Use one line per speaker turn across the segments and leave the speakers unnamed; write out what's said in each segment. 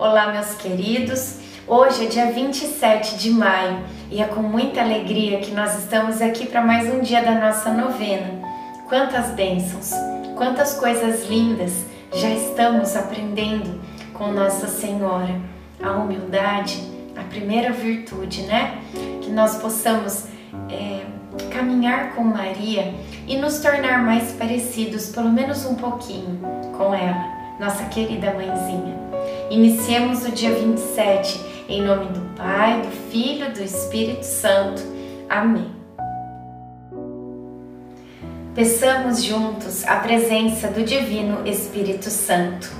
Olá, meus queridos. Hoje é dia 27 de maio e é com muita alegria que nós estamos aqui para mais um dia da nossa novena. Quantas bênçãos, quantas coisas lindas já estamos aprendendo com Nossa Senhora. A humildade, a primeira virtude, né? Que nós possamos é, caminhar com Maria e nos tornar mais parecidos, pelo menos um pouquinho, com ela nossa querida mãezinha. Iniciemos o dia 27 em nome do Pai, do Filho e do Espírito Santo. Amém. Peçamos juntos a presença do Divino Espírito Santo.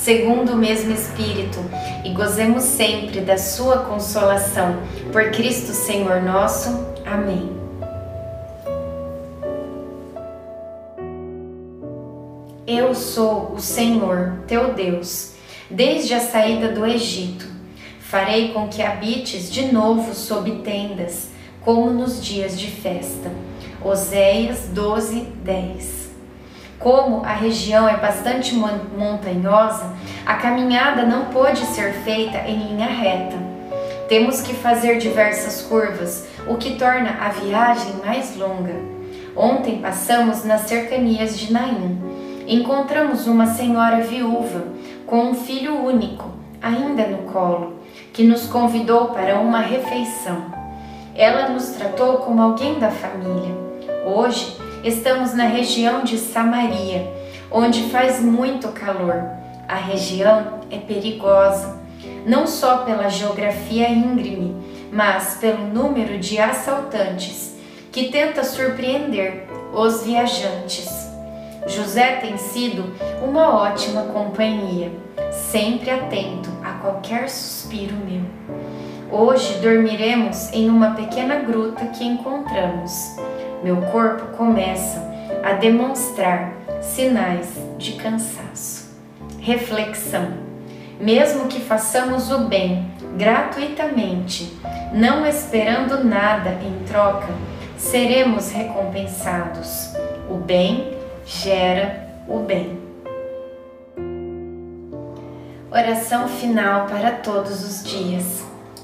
segundo o mesmo Espírito, e gozemos sempre da Sua consolação. Por Cristo Senhor nosso. Amém. Eu sou o Senhor, teu Deus, desde a saída do Egito. Farei com que habites de novo sob tendas, como nos dias de festa. Oséias 12, 10 como a região é bastante montanhosa, a caminhada não pode ser feita em linha reta. Temos que fazer diversas curvas, o que torna a viagem mais longa. Ontem passamos nas cercanias de Naim. Encontramos uma senhora viúva com um filho único, ainda no colo, que nos convidou para uma refeição. Ela nos tratou como alguém da família. Hoje, Estamos na região de Samaria, onde faz muito calor. A região é perigosa, não só pela geografia íngreme, mas pelo número de assaltantes que tenta surpreender os viajantes. José tem sido uma ótima companhia, sempre atento a qualquer suspiro meu. Hoje dormiremos em uma pequena gruta que encontramos meu corpo começa a demonstrar sinais de cansaço. Reflexão: mesmo que façamos o bem gratuitamente, não esperando nada em troca, seremos recompensados. O bem gera o bem. Oração final para todos os dias.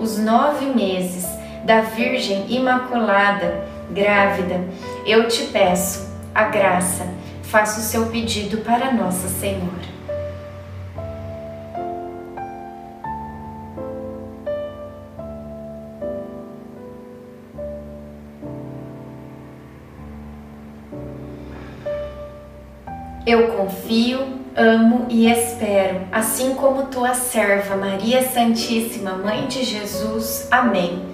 os nove meses da Virgem Imaculada grávida, eu te peço a graça, faça o seu pedido para Nossa Senhora. Eu confio, amo e espero, assim como tua serva Maria Santíssima, Mãe de Jesus. Amém.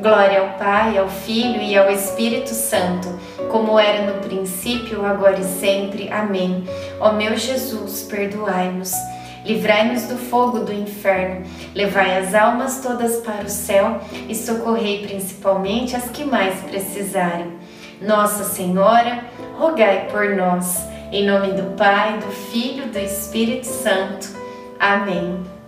Glória ao Pai, ao Filho e ao Espírito Santo, como era no princípio, agora e sempre. Amém. Ó meu Jesus, perdoai-nos. Livrai-nos do fogo do inferno, levai as almas todas para o céu e socorrei principalmente as que mais precisarem. Nossa Senhora, rogai por nós. Em nome do Pai, do Filho e do Espírito Santo. Amém.